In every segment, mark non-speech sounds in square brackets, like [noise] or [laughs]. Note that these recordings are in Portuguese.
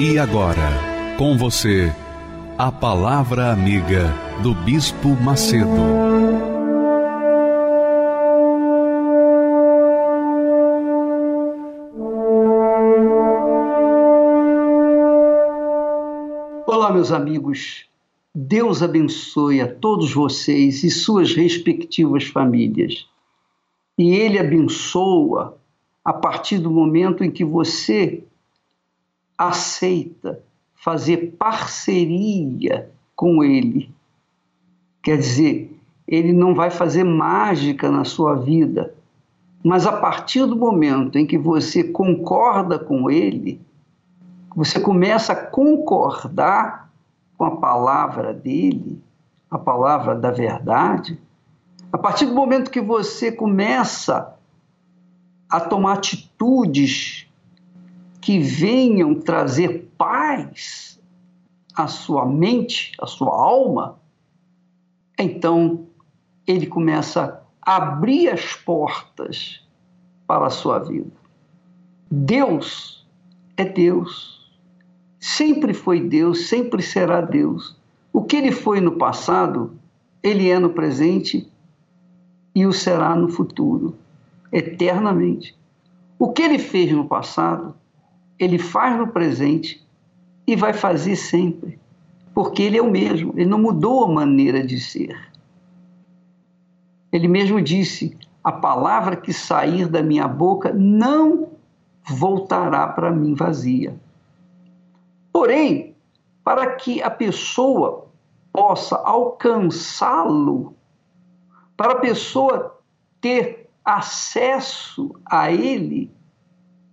E agora, com você, a Palavra Amiga do Bispo Macedo. Olá, meus amigos. Deus abençoe a todos vocês e suas respectivas famílias. E Ele abençoa a partir do momento em que você aceita fazer parceria com Ele. Quer dizer, Ele não vai fazer mágica na sua vida, mas a partir do momento em que você concorda com Ele, você começa a concordar com a palavra dele, a palavra da verdade, a partir do momento que você começa a tomar atitudes que venham trazer paz à sua mente, à sua alma, então ele começa a abrir as portas para a sua vida. Deus é Deus. Sempre foi Deus, sempre será Deus. O que ele foi no passado, ele é no presente e o será no futuro, eternamente. O que ele fez no passado, ele faz no presente e vai fazer sempre, porque ele é o mesmo, ele não mudou a maneira de ser. Ele mesmo disse: a palavra que sair da minha boca não voltará para mim vazia. Porém, para que a pessoa possa alcançá-lo, para a pessoa ter acesso a ele,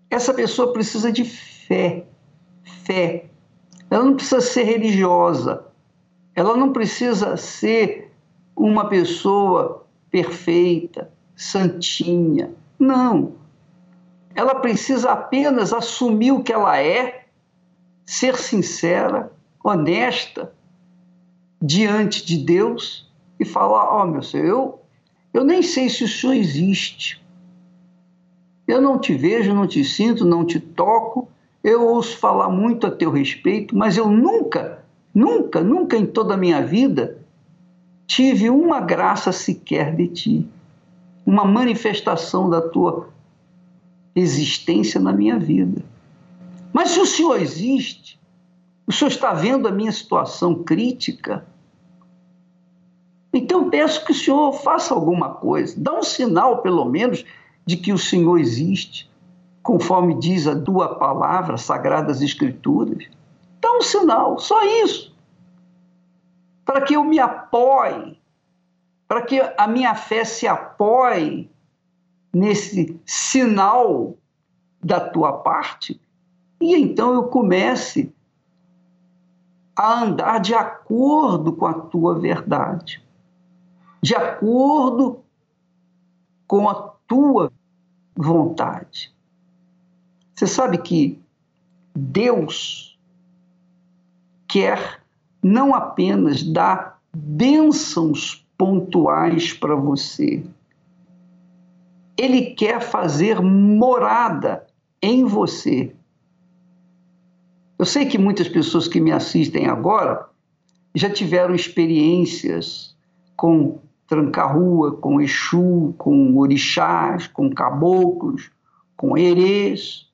essa pessoa precisa de fé. Fé. Ela não precisa ser religiosa. Ela não precisa ser uma pessoa perfeita, santinha. Não. Ela precisa apenas assumir o que ela é, ser sincera, honesta diante de Deus e falar: Ó, oh, meu Senhor, eu, eu nem sei se o Senhor existe. Eu não te vejo, não te sinto, não te toco. Eu ouço falar muito a teu respeito, mas eu nunca, nunca, nunca em toda a minha vida tive uma graça sequer de ti, uma manifestação da tua existência na minha vida. Mas se o Senhor existe, o Senhor está vendo a minha situação crítica, então peço que o Senhor faça alguma coisa, dá um sinal, pelo menos, de que o Senhor existe, conforme diz a tua palavra, Sagradas Escrituras. Dá um sinal, só isso. Para que eu me apoie, para que a minha fé se apoie nesse sinal da tua parte, e então eu comece a andar de acordo com a tua verdade, de acordo com a tua vontade. Você sabe que Deus quer não apenas dar bênçãos pontuais para você, Ele quer fazer morada em você. Eu sei que muitas pessoas que me assistem agora já tiveram experiências com tranca-rua, com Exu, com orixás, com caboclos, com herês.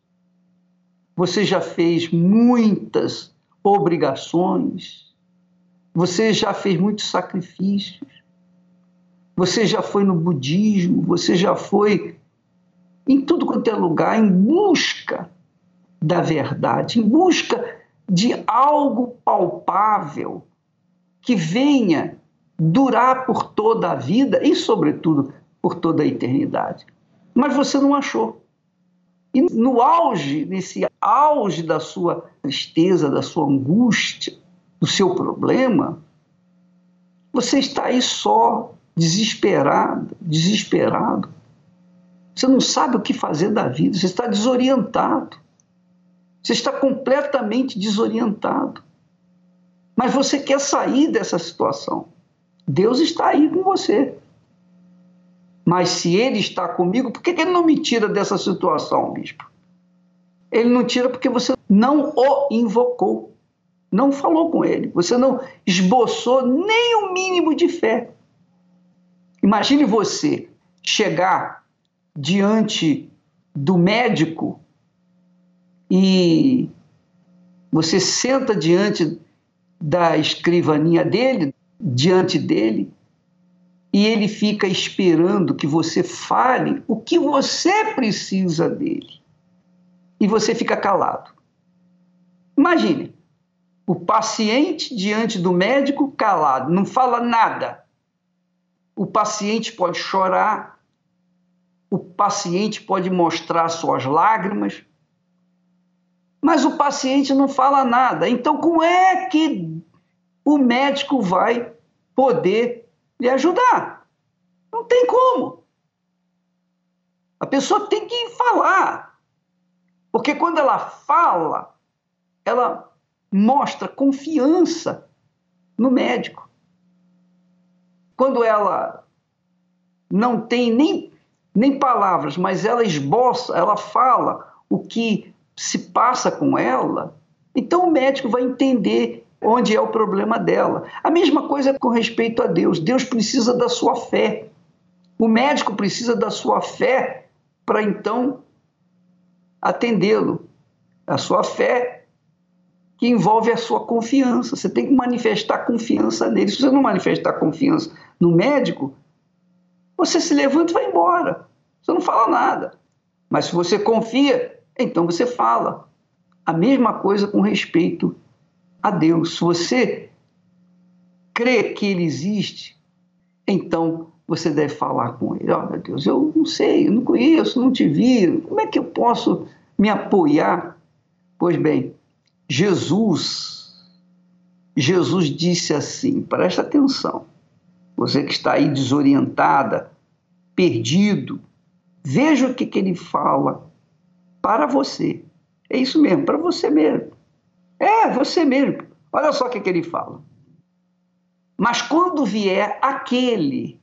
Você já fez muitas obrigações, você já fez muitos sacrifícios, você já foi no budismo, você já foi em tudo quanto é lugar em busca da verdade, em busca de algo palpável que venha durar por toda a vida e, sobretudo, por toda a eternidade. Mas você não achou. E no auge, nesse auge da sua tristeza, da sua angústia, do seu problema, você está aí só, desesperado, desesperado. Você não sabe o que fazer da vida, você está desorientado. Você está completamente desorientado. Mas você quer sair dessa situação. Deus está aí com você. Mas se Ele está comigo, por que Ele não me tira dessa situação, bispo? Ele não tira porque você não o invocou, não falou com ele, você não esboçou nem o mínimo de fé. Imagine você chegar diante do médico e você senta diante da escrivaninha dele, diante dele, e ele fica esperando que você fale o que você precisa dele. E você fica calado. Imagine, o paciente diante do médico calado, não fala nada. O paciente pode chorar, o paciente pode mostrar suas lágrimas, mas o paciente não fala nada. Então, como é que o médico vai poder lhe ajudar? Não tem como. A pessoa tem que falar. Porque quando ela fala, ela mostra confiança no médico. Quando ela não tem nem, nem palavras, mas ela esboça, ela fala o que se passa com ela, então o médico vai entender onde é o problema dela. A mesma coisa com respeito a Deus. Deus precisa da sua fé. O médico precisa da sua fé para então atendê-lo. A sua fé que envolve a sua confiança. Você tem que manifestar confiança nele. Se você não manifestar confiança no médico, você se levanta e vai embora. Você não fala nada. Mas se você confia, então você fala. A mesma coisa com respeito a Deus. Se você crê que Ele existe, então você deve falar com Ele. Meu Deus, eu não sei, eu não conheço, não te vi. Como é que eu posso me apoiar? Pois bem, Jesus, Jesus disse assim: presta atenção, você que está aí desorientada, perdido, veja o que, que ele fala para você. É isso mesmo, para você mesmo. É, você mesmo. Olha só o que, que ele fala. Mas quando vier aquele,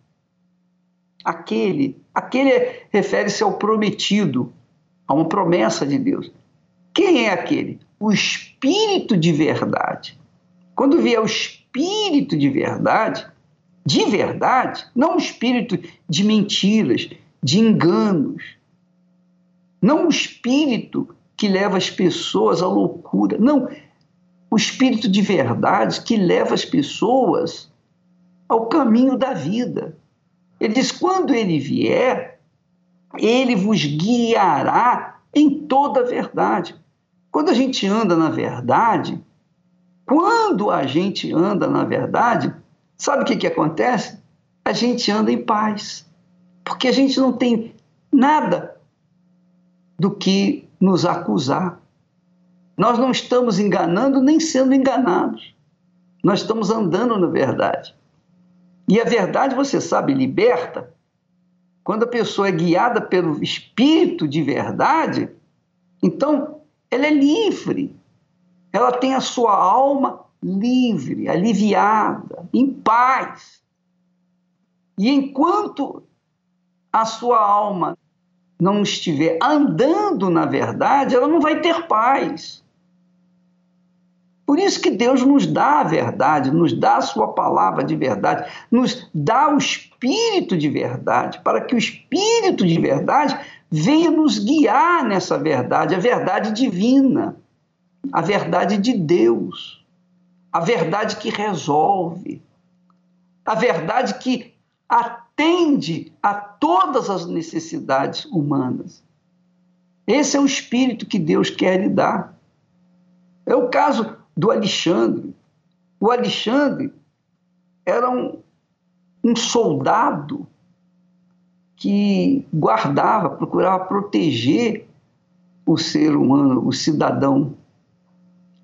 aquele, aquele refere-se ao prometido, a uma promessa de Deus. Quem é aquele? O Espírito de verdade. Quando vier o Espírito de verdade, de verdade, não o Espírito de mentiras, de enganos, não o espírito que leva as pessoas à loucura. Não, o espírito de verdade que leva as pessoas ao caminho da vida. Ele diz: quando ele vier, ele vos guiará em toda a verdade. Quando a gente anda na verdade, quando a gente anda na verdade, sabe o que, que acontece? A gente anda em paz. Porque a gente não tem nada do que nos acusar. Nós não estamos enganando nem sendo enganados. Nós estamos andando na verdade. E a verdade, você sabe, liberta. Quando a pessoa é guiada pelo espírito de verdade, então ela é livre. Ela tem a sua alma livre, aliviada, em paz. E enquanto a sua alma não estiver andando na verdade, ela não vai ter paz. Por isso que Deus nos dá a verdade, nos dá a sua palavra de verdade, nos dá o espírito de verdade, para que o espírito de verdade venha nos guiar nessa verdade, a verdade divina, a verdade de Deus, a verdade que resolve, a verdade que atende a todas as necessidades humanas. Esse é o espírito que Deus quer lhe dar. É o caso do Alexandre. O Alexandre era um, um soldado que guardava, procurava proteger o ser humano, o cidadão.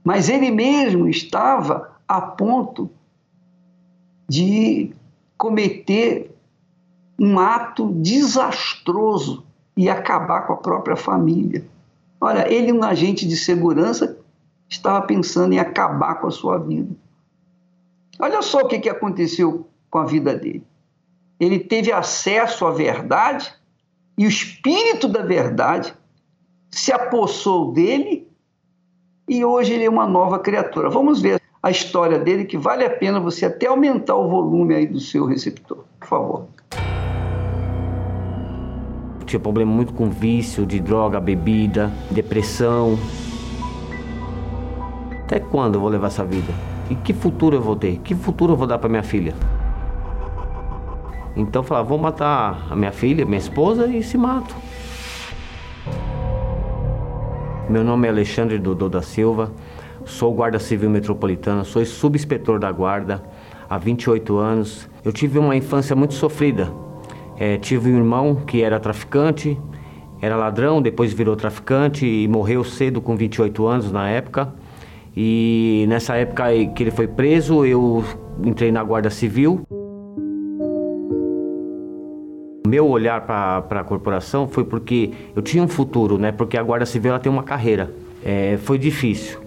Mas ele mesmo estava a ponto de cometer um ato desastroso e acabar com a própria família. Olha, ele, um agente de segurança, estava pensando em acabar com a sua vida. Olha só o que, que aconteceu com a vida dele. Ele teve acesso à verdade e o espírito da verdade se apossou dele e hoje ele é uma nova criatura. Vamos ver a história dele, que vale a pena você até aumentar o volume aí do seu receptor, por favor. Tinha problema muito com vício de droga, bebida, depressão. Até quando eu vou levar essa vida? E que futuro eu vou ter? Que futuro eu vou dar para minha filha? Então eu falava, vou matar a minha filha, minha esposa e se mato. Meu nome é Alexandre Dodô da Silva, sou guarda civil metropolitana, sou subinspetor da guarda há 28 anos. Eu tive uma infância muito sofrida. É, tive um irmão que era traficante, era ladrão, depois virou traficante e morreu cedo com 28 anos na época. E nessa época que ele foi preso, eu entrei na Guarda Civil. Meu olhar para a corporação foi porque eu tinha um futuro, né? Porque a Guarda Civil ela tem uma carreira. É, foi difícil.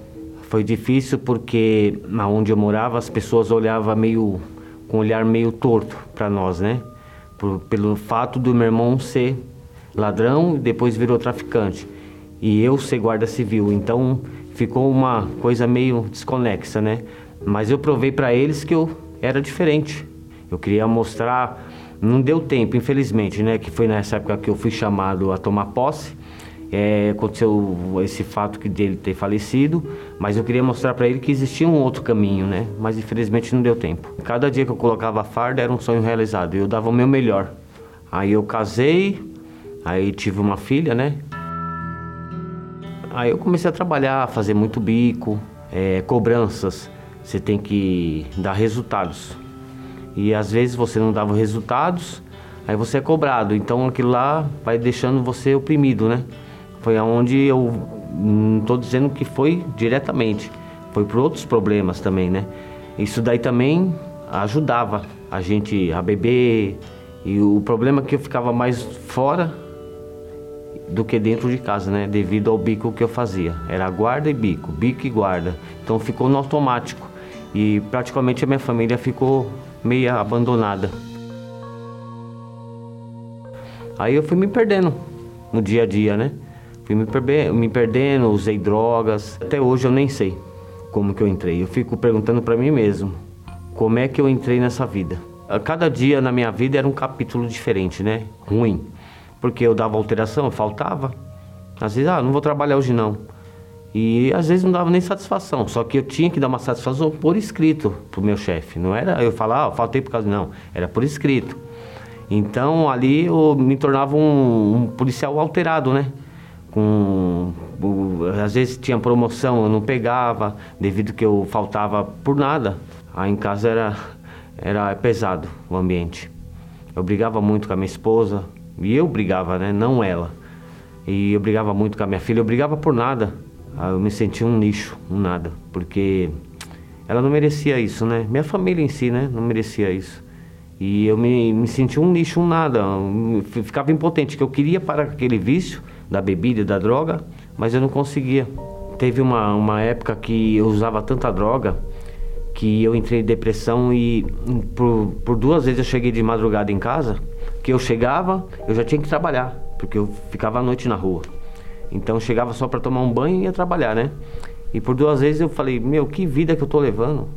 Foi difícil porque onde eu morava as pessoas olhavam meio com um olhar meio torto para nós, né? Por, pelo fato do meu irmão ser ladrão e depois virou traficante e eu ser guarda civil. Então ficou uma coisa meio desconexa, né? Mas eu provei para eles que eu era diferente. Eu queria mostrar não deu tempo, infelizmente, né? Que foi nessa época que eu fui chamado a tomar posse. É, aconteceu esse fato que dele ter falecido, mas eu queria mostrar para ele que existia um outro caminho, né? Mas infelizmente não deu tempo. Cada dia que eu colocava a farda era um sonho realizado. Eu dava o meu melhor. Aí eu casei, aí tive uma filha, né? Aí eu comecei a trabalhar, a fazer muito bico, é, cobranças. Você tem que dar resultados. E às vezes você não dava resultados, aí você é cobrado. Então aquilo lá vai deixando você oprimido, né? Foi aonde eu não estou dizendo que foi diretamente, foi por outros problemas também, né? Isso daí também ajudava a gente a beber e o problema é que eu ficava mais fora do que dentro de casa, né? Devido ao bico que eu fazia. Era guarda e bico, bico e guarda. Então ficou no automático. E praticamente a minha família ficou meio abandonada. Aí eu fui me perdendo no dia a dia, né? Fui me, perder, me perdendo, usei drogas. Até hoje eu nem sei como que eu entrei. Eu fico perguntando para mim mesmo, como é que eu entrei nessa vida? Cada dia na minha vida era um capítulo diferente, né? Ruim. Porque eu dava alteração, eu faltava. Às vezes, ah, não vou trabalhar hoje não. E às vezes não dava nem satisfação, só que eu tinha que dar uma satisfação por escrito pro meu chefe. Não era eu falar, ah, faltei por causa. Não, era por escrito. Então ali eu me tornava um, um policial alterado, né? Com, às vezes tinha promoção, eu não pegava, devido que eu faltava por nada. Aí em casa era, era pesado o ambiente. Eu brigava muito com a minha esposa, e eu brigava, né? Não ela. E eu brigava muito com a minha filha, eu brigava por nada. Ah, eu me senti um lixo, um nada, porque ela não merecia isso, né? Minha família em si, né? Não merecia isso. E eu me, me senti um lixo, um nada. Eu ficava impotente, que eu queria parar com aquele vício da bebida da droga, mas eu não conseguia. Teve uma, uma época que eu usava tanta droga que eu entrei em depressão e por, por duas vezes eu cheguei de madrugada em casa, que eu chegava, eu já tinha que trabalhar, porque eu ficava à noite na rua. Então chegava só para tomar um banho e ia trabalhar, né? E por duas vezes eu falei: Meu, que vida que eu tô levando?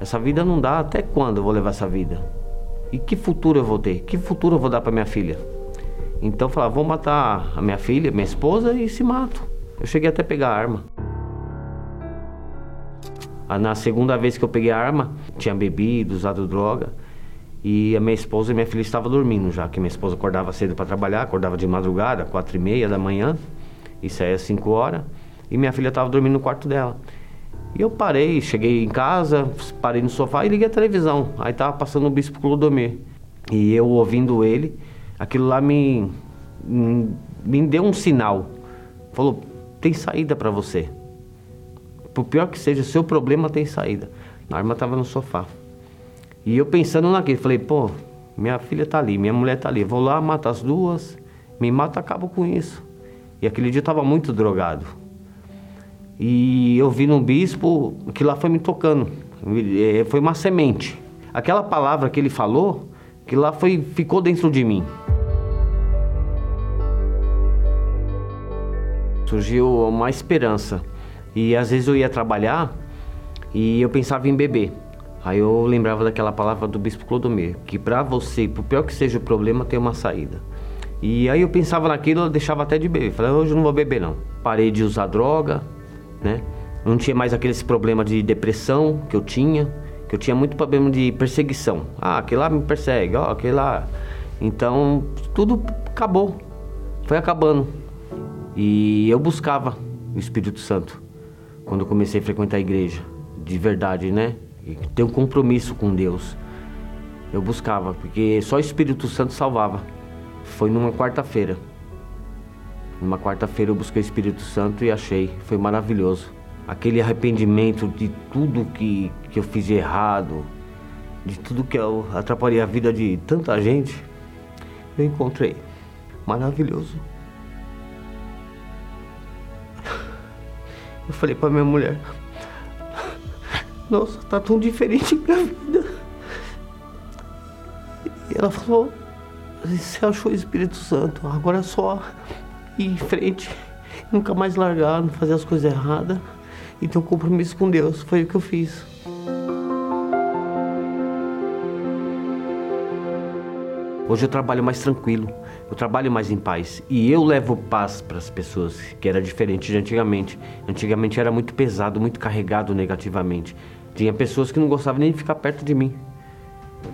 Essa vida não dá. Até quando eu vou levar essa vida? E que futuro eu vou ter? Que futuro eu vou dar para minha filha? Então eu falava: Vou matar a minha filha, minha esposa e se mato. Eu cheguei até a pegar a arma. Ah, na segunda vez que eu peguei a arma, tinha bebido, usado droga. E a minha esposa e minha filha estavam dormindo já, que minha esposa acordava cedo para trabalhar, acordava de madrugada, quatro e meia da manhã, e saía às cinco horas, e minha filha estava dormindo no quarto dela. E eu parei, cheguei em casa, parei no sofá e liguei a televisão. Aí tava passando o Bispo Clodomir. E eu ouvindo ele, aquilo lá me, me deu um sinal Falou: tem saída para você. Por pior que seja, seu problema tem saída. A arma estava no sofá. E eu pensando naquilo, falei: pô, minha filha tá ali, minha mulher tá ali. Vou lá, mato as duas, me mato, acabo com isso. E aquele dia eu estava muito drogado. E eu vi no bispo que lá foi me tocando. É, foi uma semente. Aquela palavra que ele falou, que lá foi, ficou dentro de mim. Surgiu uma esperança. E às vezes eu ia trabalhar e eu pensava em beber. Aí eu lembrava daquela palavra do bispo Clodomir, que para você, por pior que seja o problema, tem uma saída. E aí eu pensava naquilo, eu deixava até de beber. Falei, hoje eu não vou beber não. Parei de usar droga, né? Não tinha mais aqueles problemas de depressão que eu tinha, que eu tinha muito problema de perseguição. Ah, aquele lá me persegue, ó, aquele lá. Então, tudo acabou. Foi acabando. E eu buscava o Espírito Santo quando eu comecei a frequentar a igreja, de verdade, né? Ter um compromisso com Deus. Eu buscava, porque só o Espírito Santo salvava. Foi numa quarta-feira. Numa quarta-feira eu busquei o Espírito Santo e achei. Foi maravilhoso aquele arrependimento de tudo que, que eu fiz errado, de tudo que eu atrapalhei a vida de tanta gente, eu encontrei. Maravilhoso. Eu falei para minha mulher: Nossa, tá tão diferente [laughs] minha vida. E ela falou: Você achou o Espírito Santo, agora é só ir em frente, nunca mais largar, não fazer as coisas erradas e ter um compromisso com Deus. Foi o que eu fiz. Hoje eu trabalho mais tranquilo, eu trabalho mais em paz e eu levo paz para as pessoas, que era diferente de antigamente. Antigamente era muito pesado, muito carregado negativamente. Tinha pessoas que não gostavam nem de ficar perto de mim,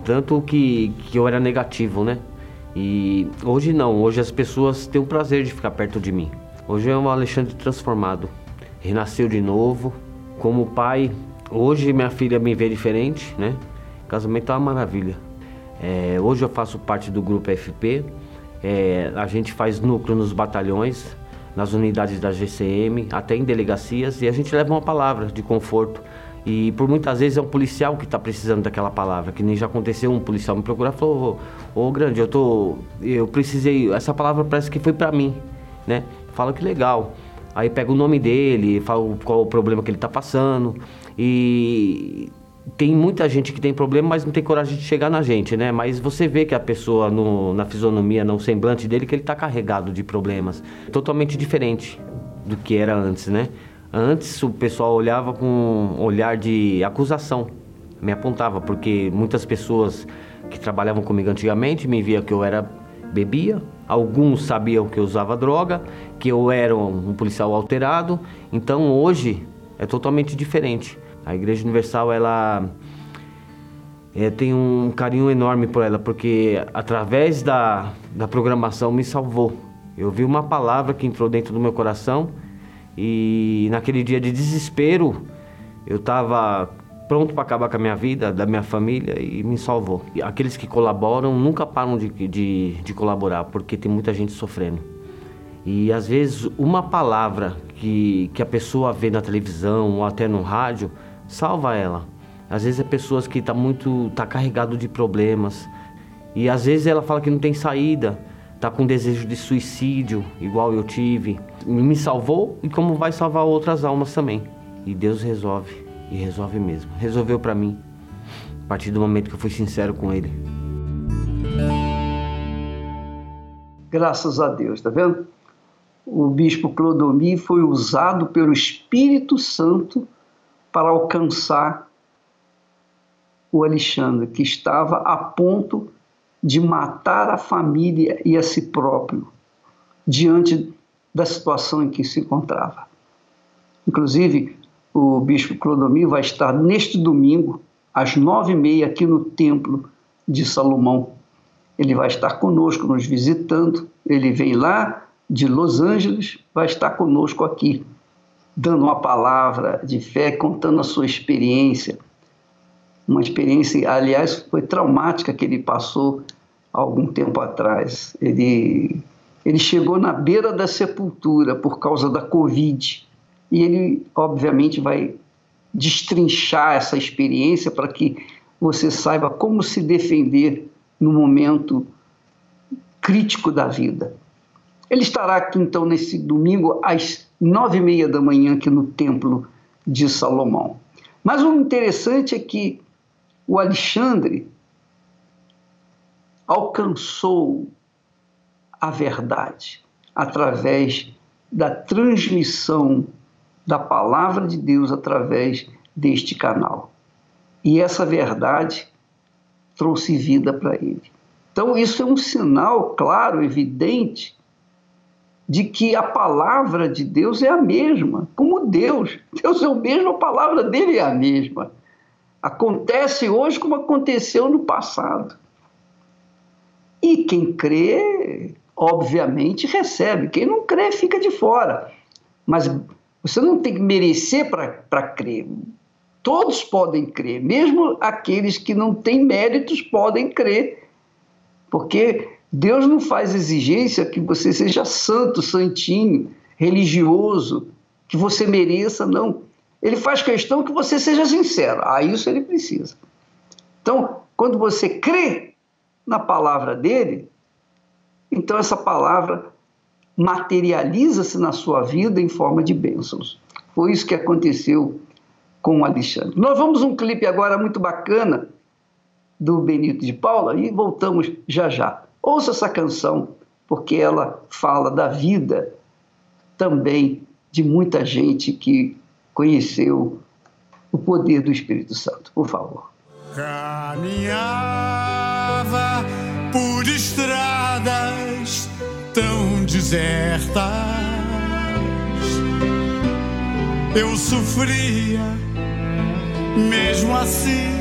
tanto que, que eu era negativo, né? E hoje não, hoje as pessoas têm o prazer de ficar perto de mim. Hoje é um Alexandre transformado renasceu de novo. Como pai, hoje minha filha me vê diferente, né? Casamento é uma maravilha. É, hoje eu faço parte do grupo FP. É, a gente faz núcleo nos batalhões, nas unidades da GCM, até em delegacias, e a gente leva uma palavra de conforto. E por muitas vezes é um policial que está precisando daquela palavra, que nem já aconteceu, um policial me procurar e falou, ô, ô grande, eu tô. Eu precisei. Essa palavra parece que foi para mim, né? Fala que legal. Aí pega o nome dele, fala qual o problema que ele está passando. E tem muita gente que tem problema, mas não tem coragem de chegar na gente, né? Mas você vê que a pessoa no, na fisionomia, no semblante dele, que ele está carregado de problemas. Totalmente diferente do que era antes, né? Antes o pessoal olhava com um olhar de acusação, me apontava, porque muitas pessoas que trabalhavam comigo antigamente me via que eu era bebia, alguns sabiam que eu usava droga, que eu era um policial alterado. Então hoje é totalmente diferente. A Igreja Universal ela é, tem um carinho enorme por ela, porque através da, da programação me salvou. Eu vi uma palavra que entrou dentro do meu coração e naquele dia de desespero eu estava pronto para acabar com a minha vida, da minha família e me salvou. E aqueles que colaboram nunca param de, de, de colaborar, porque tem muita gente sofrendo. E às vezes uma palavra que, que a pessoa vê na televisão ou até no rádio salva ela. Às vezes é pessoas que tá muito tá carregado de problemas e às vezes ela fala que não tem saída, tá com desejo de suicídio, igual eu tive. Me salvou e como vai salvar outras almas também. E Deus resolve. E resolve mesmo. Resolveu para mim. A partir do momento que eu fui sincero com ele. Graças a Deus, tá vendo? O bispo Clodomir foi usado pelo Espírito Santo para alcançar o Alexandre, que estava a ponto de matar a família e a si próprio diante da situação em que se encontrava. Inclusive, o bispo Clodomir vai estar neste domingo, às nove e meia, aqui no Templo de Salomão. Ele vai estar conosco, nos visitando. Ele vem lá de Los Angeles, vai estar conosco aqui, dando uma palavra de fé, contando a sua experiência. Uma experiência, aliás, foi traumática que ele passou algum tempo atrás. Ele Ele chegou na beira da sepultura por causa da Covid. E ele, obviamente, vai destrinchar essa experiência para que você saiba como se defender no momento crítico da vida. Ele estará aqui então nesse domingo às nove e meia da manhã aqui no Templo de Salomão. Mas o interessante é que o Alexandre alcançou a verdade através da transmissão da palavra de Deus através deste canal. E essa verdade trouxe vida para ele. Então, isso é um sinal claro, evidente, de que a palavra de Deus é a mesma, como Deus. Deus é o mesmo, a palavra dele é a mesma. Acontece hoje como aconteceu no passado. E quem crê, obviamente, recebe. Quem não crê, fica de fora. Mas você não tem que merecer para crer. Todos podem crer, mesmo aqueles que não têm méritos podem crer, porque Deus não faz exigência que você seja santo, santinho, religioso, que você mereça, não. Ele faz questão que você seja sincero. A isso ele precisa. Então, quando você crê na palavra dele, então essa palavra materializa-se na sua vida em forma de bênçãos. Foi isso que aconteceu com o Alexandre. Nós vamos um clipe agora muito bacana do Benito de Paula e voltamos já já. Ouça essa canção, porque ela fala da vida também de muita gente que conheceu o poder do Espírito Santo. Por favor. Caminhava por estradas tão desertas. Eu sofria, mesmo assim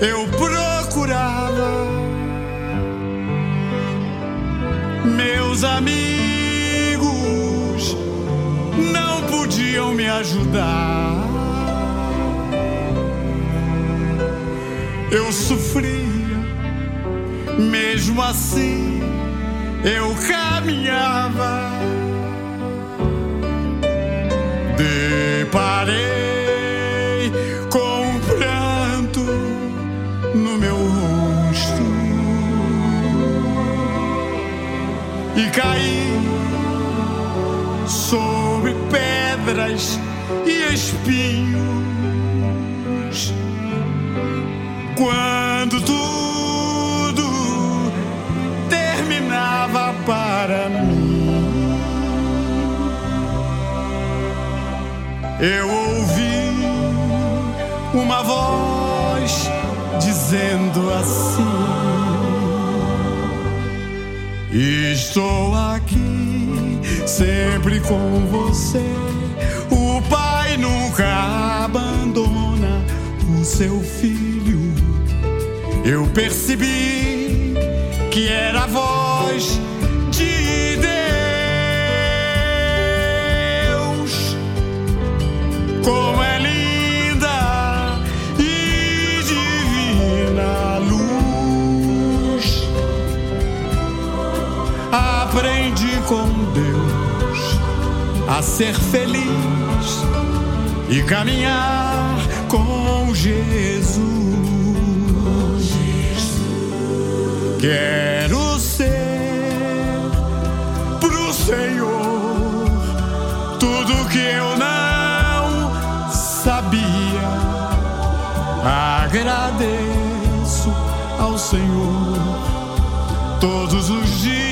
eu procurava meus amigos não podiam me ajudar. Eu sofria, mesmo assim eu caminhava. Deparei eu ouvi uma voz dizendo assim: Estou aqui sempre com você. O pai nunca abandona o seu filho. Eu percebi que era a voz ser feliz e caminhar com Jesus. Quero ser pro Senhor tudo que eu não sabia. Agradeço ao Senhor todos os dias.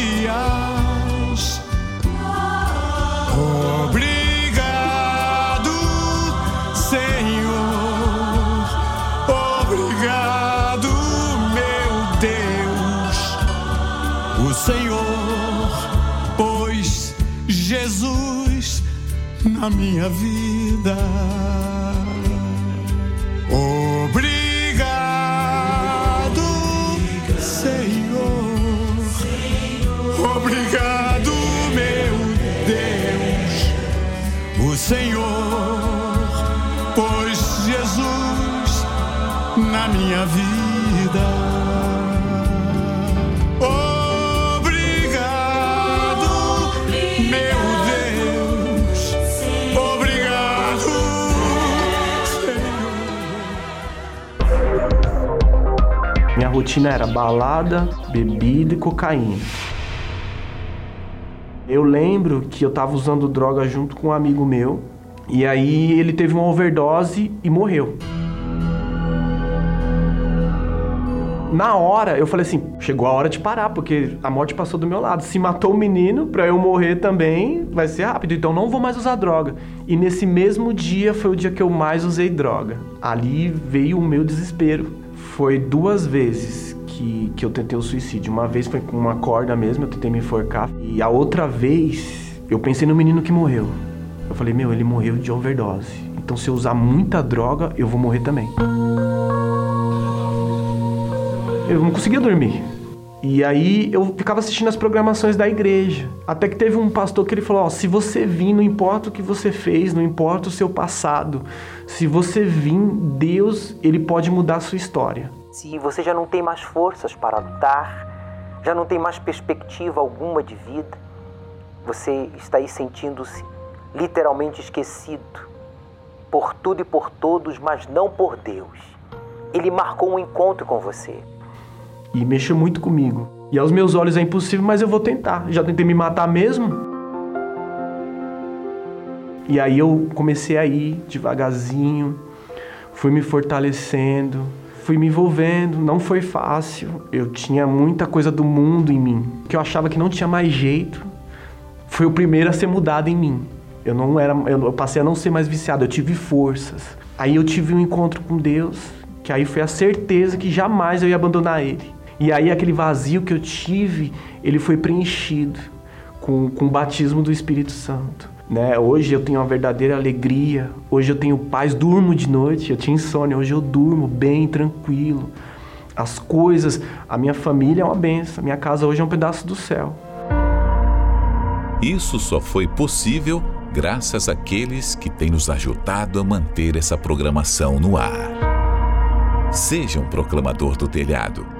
Minha vida. Rotina era balada, bebida e cocaína. Eu lembro que eu tava usando droga junto com um amigo meu, e aí ele teve uma overdose e morreu. Na hora, eu falei assim: chegou a hora de parar, porque a morte passou do meu lado. Se matou o menino, pra eu morrer também, vai ser rápido. Então não vou mais usar droga. E nesse mesmo dia foi o dia que eu mais usei droga. Ali veio o meu desespero. Foi duas vezes que, que eu tentei o suicídio. Uma vez foi com uma corda mesmo, eu tentei me enforcar. E a outra vez, eu pensei no menino que morreu. Eu falei: meu, ele morreu de overdose. Então se eu usar muita droga, eu vou morrer também eu não conseguia dormir. E aí eu ficava assistindo as programações da igreja. Até que teve um pastor que ele falou: ó, se você vir, não importa o que você fez, não importa o seu passado. Se você vir, Deus, ele pode mudar a sua história. Se você já não tem mais forças para lutar, já não tem mais perspectiva alguma de vida, você está aí sentindo-se literalmente esquecido por tudo e por todos, mas não por Deus. Ele marcou um encontro com você e mexeu muito comigo. E aos meus olhos é impossível, mas eu vou tentar. Já tentei me matar mesmo. E aí eu comecei a ir devagarzinho, fui me fortalecendo, fui me envolvendo. Não foi fácil. Eu tinha muita coisa do mundo em mim, que eu achava que não tinha mais jeito. Foi o primeiro a ser mudado em mim. Eu não era, eu passei a não ser mais viciado, eu tive forças. Aí eu tive um encontro com Deus, que aí foi a certeza que jamais eu ia abandonar ele. E aí aquele vazio que eu tive, ele foi preenchido com, com o batismo do Espírito Santo. Né? Hoje eu tenho uma verdadeira alegria, hoje eu tenho paz, durmo de noite, eu tinha insônia, hoje eu durmo bem, tranquilo. As coisas, a minha família é uma benção, a minha casa hoje é um pedaço do céu. Isso só foi possível graças àqueles que têm nos ajudado a manter essa programação no ar. Seja um proclamador do telhado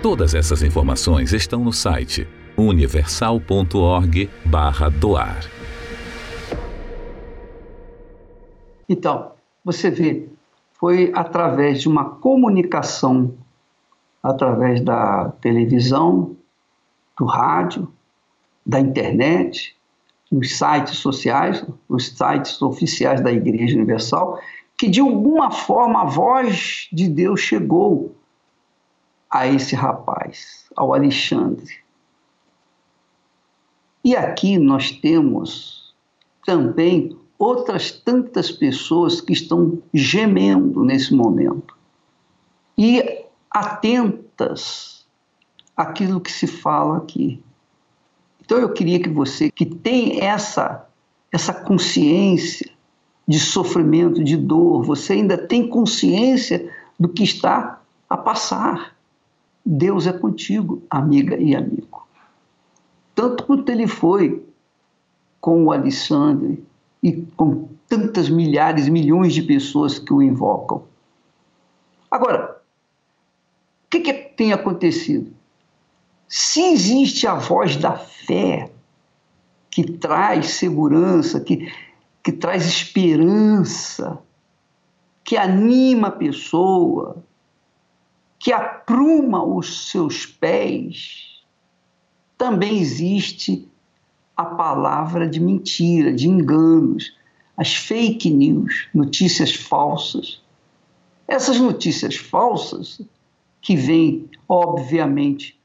Todas essas informações estão no site universal.org/doar. Então, você vê, foi através de uma comunicação, através da televisão, do rádio, da internet, nos sites sociais, os sites oficiais da Igreja Universal, que de alguma forma a voz de Deus chegou a esse rapaz, ao Alexandre. E aqui nós temos também outras tantas pessoas que estão gemendo nesse momento e atentas àquilo que se fala aqui. Então eu queria que você que tem essa essa consciência de sofrimento, de dor, você ainda tem consciência do que está a passar. Deus é contigo, amiga e amigo. Tanto quanto ele foi com o Alexandre e com tantas milhares, milhões de pessoas que o invocam. Agora, o que, que tem acontecido? Se existe a voz da fé que traz segurança, que, que traz esperança, que anima a pessoa, que apruma os seus pés, também existe a palavra de mentira, de enganos, as fake news, notícias falsas. Essas notícias falsas, que vêm, obviamente,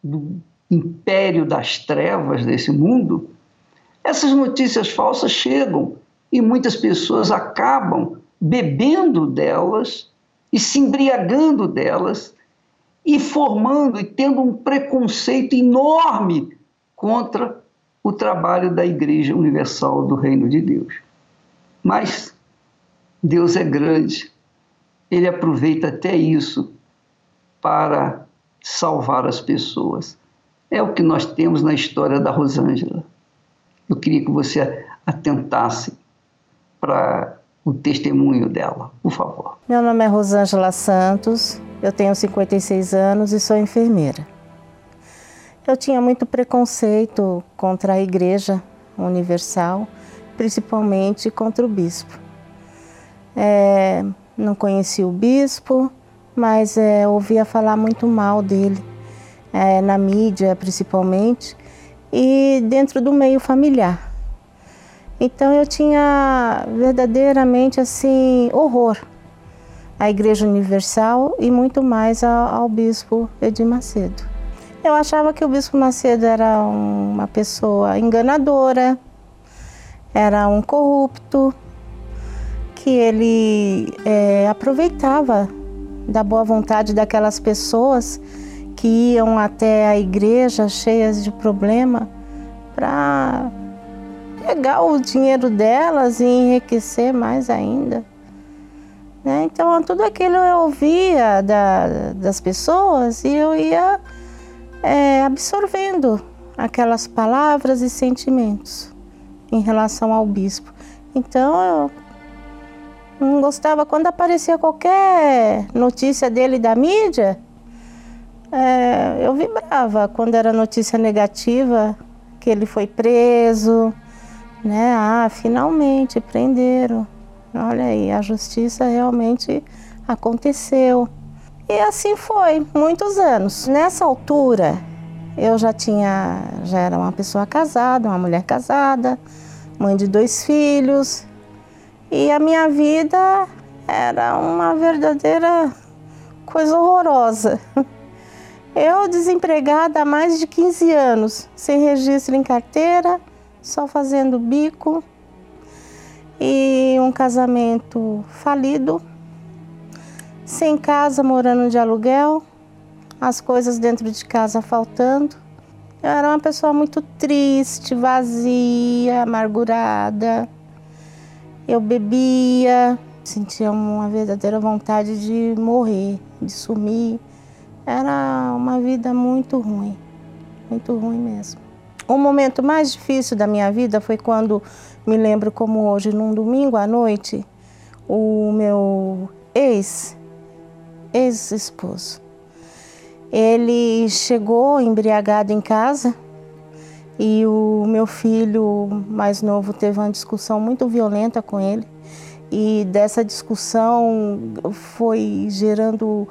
do império das trevas desse mundo, essas notícias falsas chegam e muitas pessoas acabam bebendo delas e se embriagando delas e formando e tendo um preconceito enorme contra o trabalho da Igreja Universal do Reino de Deus. Mas Deus é grande, ele aproveita até isso para salvar as pessoas. É o que nós temos na história da Rosângela. Eu queria que você atentasse para o testemunho dela, por favor. Meu nome é Rosângela Santos, eu tenho 56 anos e sou enfermeira. Eu tinha muito preconceito contra a Igreja Universal, principalmente contra o bispo. É, não conhecia o bispo, mas é, ouvia falar muito mal dele, é, na mídia principalmente, e dentro do meio familiar. Então eu tinha verdadeiramente assim horror à Igreja Universal e muito mais ao, ao bispo Edir Macedo. Eu achava que o bispo Macedo era uma pessoa enganadora, era um corrupto, que ele é, aproveitava da boa vontade daquelas pessoas que iam até a igreja cheias de problema para pegar o dinheiro delas e enriquecer mais ainda. Né? Então, tudo aquilo eu ouvia da, das pessoas e eu ia é, absorvendo aquelas palavras e sentimentos em relação ao bispo. Então, eu não gostava quando aparecia qualquer notícia dele da mídia. É, eu vibrava quando era notícia negativa, que ele foi preso, né? Ah, finalmente prenderam. Olha aí, a justiça realmente aconteceu. E assim foi, muitos anos. Nessa altura, eu já tinha, já era uma pessoa casada, uma mulher casada, mãe de dois filhos. E a minha vida era uma verdadeira coisa horrorosa. [laughs] Eu desempregada há mais de 15 anos, sem registro em carteira, só fazendo bico e um casamento falido, sem casa, morando de aluguel, as coisas dentro de casa faltando. Eu era uma pessoa muito triste, vazia, amargurada. Eu bebia, sentia uma verdadeira vontade de morrer, de sumir. Era uma vida muito ruim, muito ruim mesmo. O momento mais difícil da minha vida foi quando, me lembro como hoje, num domingo à noite, o meu ex, ex-esposo, ele chegou embriagado em casa e o meu filho mais novo teve uma discussão muito violenta com ele. E dessa discussão foi gerando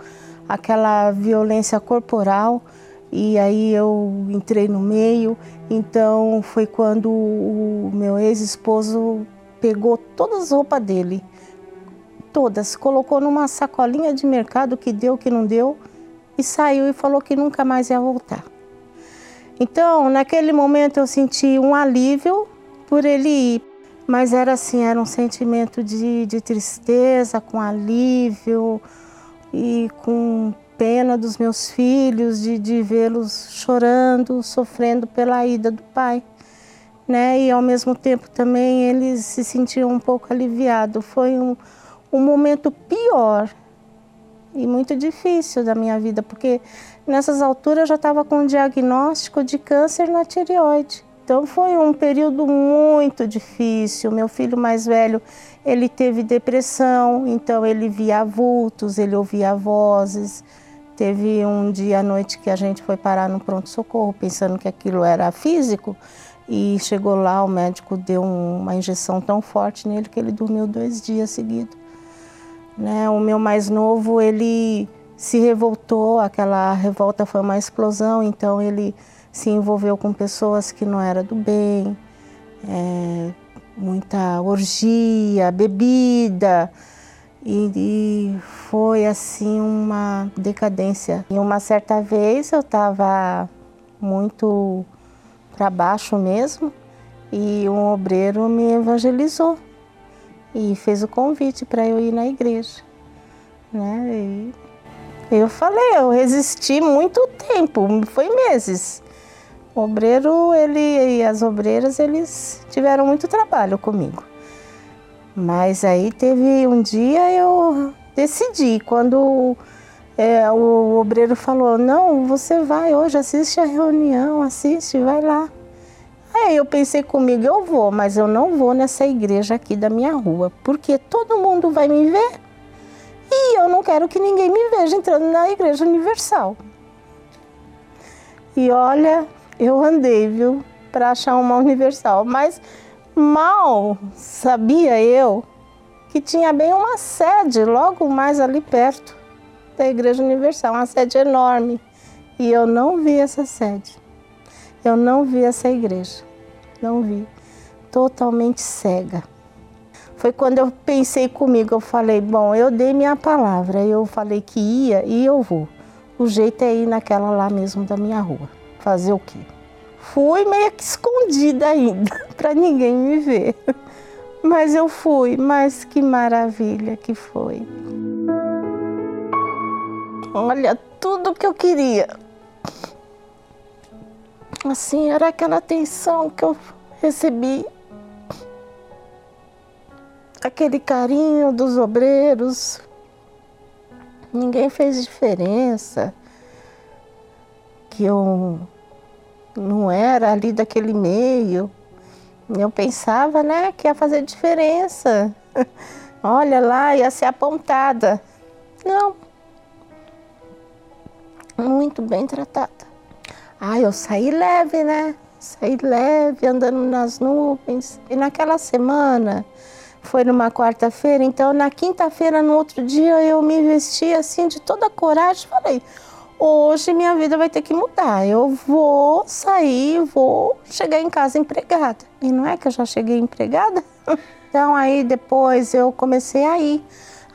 aquela violência corporal e aí eu entrei no meio. Então foi quando o meu ex-esposo pegou todas as roupas dele, todas, colocou numa sacolinha de mercado que deu, que não deu, e saiu e falou que nunca mais ia voltar. Então, naquele momento eu senti um alívio por ele ir, mas era assim, era um sentimento de, de tristeza, com alívio e com pena dos meus filhos, de, de vê-los chorando, sofrendo pela ida do pai. Né? E ao mesmo tempo também eles se sentiam um pouco aliviados. Foi um, um momento pior e muito difícil da minha vida, porque nessas alturas eu já estava com um diagnóstico de câncer na tireoide. Então foi um período muito difícil. Meu filho mais velho, ele teve depressão, então ele via vultos, ele ouvia vozes. Teve um dia à noite que a gente foi parar no pronto-socorro pensando que aquilo era físico e chegou lá, o médico deu uma injeção tão forte nele que ele dormiu dois dias seguidos. Né? O meu mais novo, ele se revoltou, aquela revolta foi uma explosão, então ele se envolveu com pessoas que não era do bem, é, muita orgia, bebida, e, e, foi assim uma decadência. E uma certa vez eu estava muito para baixo mesmo e um obreiro me evangelizou e fez o convite para eu ir na igreja. Né? E eu falei, eu resisti muito tempo, foi meses. O obreiro, ele e as obreiras, eles tiveram muito trabalho comigo. Mas aí teve um dia eu decidi, quando é, o obreiro falou: Não, você vai hoje, assiste a reunião, assiste, vai lá. Aí eu pensei comigo: Eu vou, mas eu não vou nessa igreja aqui da minha rua, porque todo mundo vai me ver e eu não quero que ninguém me veja entrando na Igreja Universal. E olha, eu andei, viu, para achar uma universal, mas mal sabia eu que tinha bem uma sede logo mais ali perto da Igreja Universal, uma sede enorme. E eu não vi essa sede. Eu não vi essa igreja. Não vi. Totalmente cega. Foi quando eu pensei comigo, eu falei, bom, eu dei minha palavra, eu falei que ia e eu vou. O jeito é ir naquela lá mesmo da minha rua. Fazer o quê? Fui meio que escondida ainda, [laughs] para ninguém me ver. Mas eu fui, mas que maravilha que foi. Olha, tudo que eu queria. Assim, era aquela atenção que eu recebi. Aquele carinho dos obreiros. Ninguém fez diferença. Que eu não era ali daquele meio. Eu pensava, né, que ia fazer diferença. [laughs] Olha lá, ia ser apontada. Não, muito bem tratada. Ah, eu saí leve, né? Saí leve, andando nas nuvens. E naquela semana, foi numa quarta-feira, então na quinta-feira, no outro dia, eu me vesti assim de toda coragem. Falei, hoje minha vida vai ter que mudar. Eu vou sair, vou chegar em casa empregada. E não é que eu já cheguei empregada? [laughs] Então aí depois eu comecei a ir.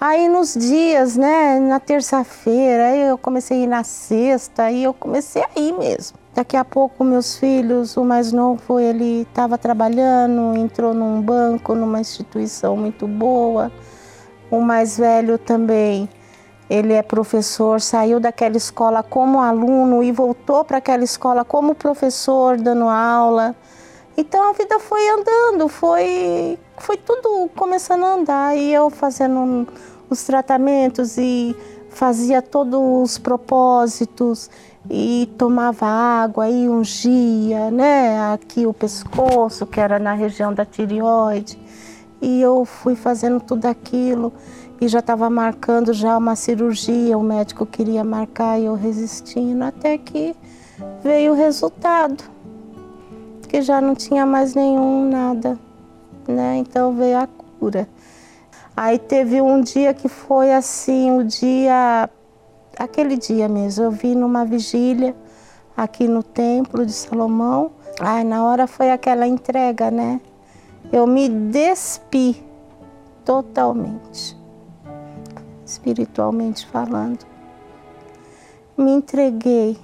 Aí nos dias, né, na terça-feira, aí eu comecei a ir na sexta, aí eu comecei a ir mesmo. Daqui a pouco meus filhos, o mais novo, ele estava trabalhando, entrou num banco, numa instituição muito boa. O mais velho também, ele é professor, saiu daquela escola como aluno e voltou para aquela escola como professor, dando aula. Então a vida foi andando, foi, foi tudo começando a andar e eu fazendo os tratamentos e fazia todos os propósitos e tomava água e ungia, né, aqui o pescoço, que era na região da tireoide. E eu fui fazendo tudo aquilo e já estava marcando já uma cirurgia, o médico queria marcar e eu resistindo até que veio o resultado, que já não tinha mais nenhum nada, né? Então veio a cura. Aí teve um dia que foi assim, o dia, aquele dia mesmo, eu vi numa vigília aqui no templo de Salomão. Ai, na hora foi aquela entrega, né? Eu me despi totalmente, espiritualmente falando. Me entreguei.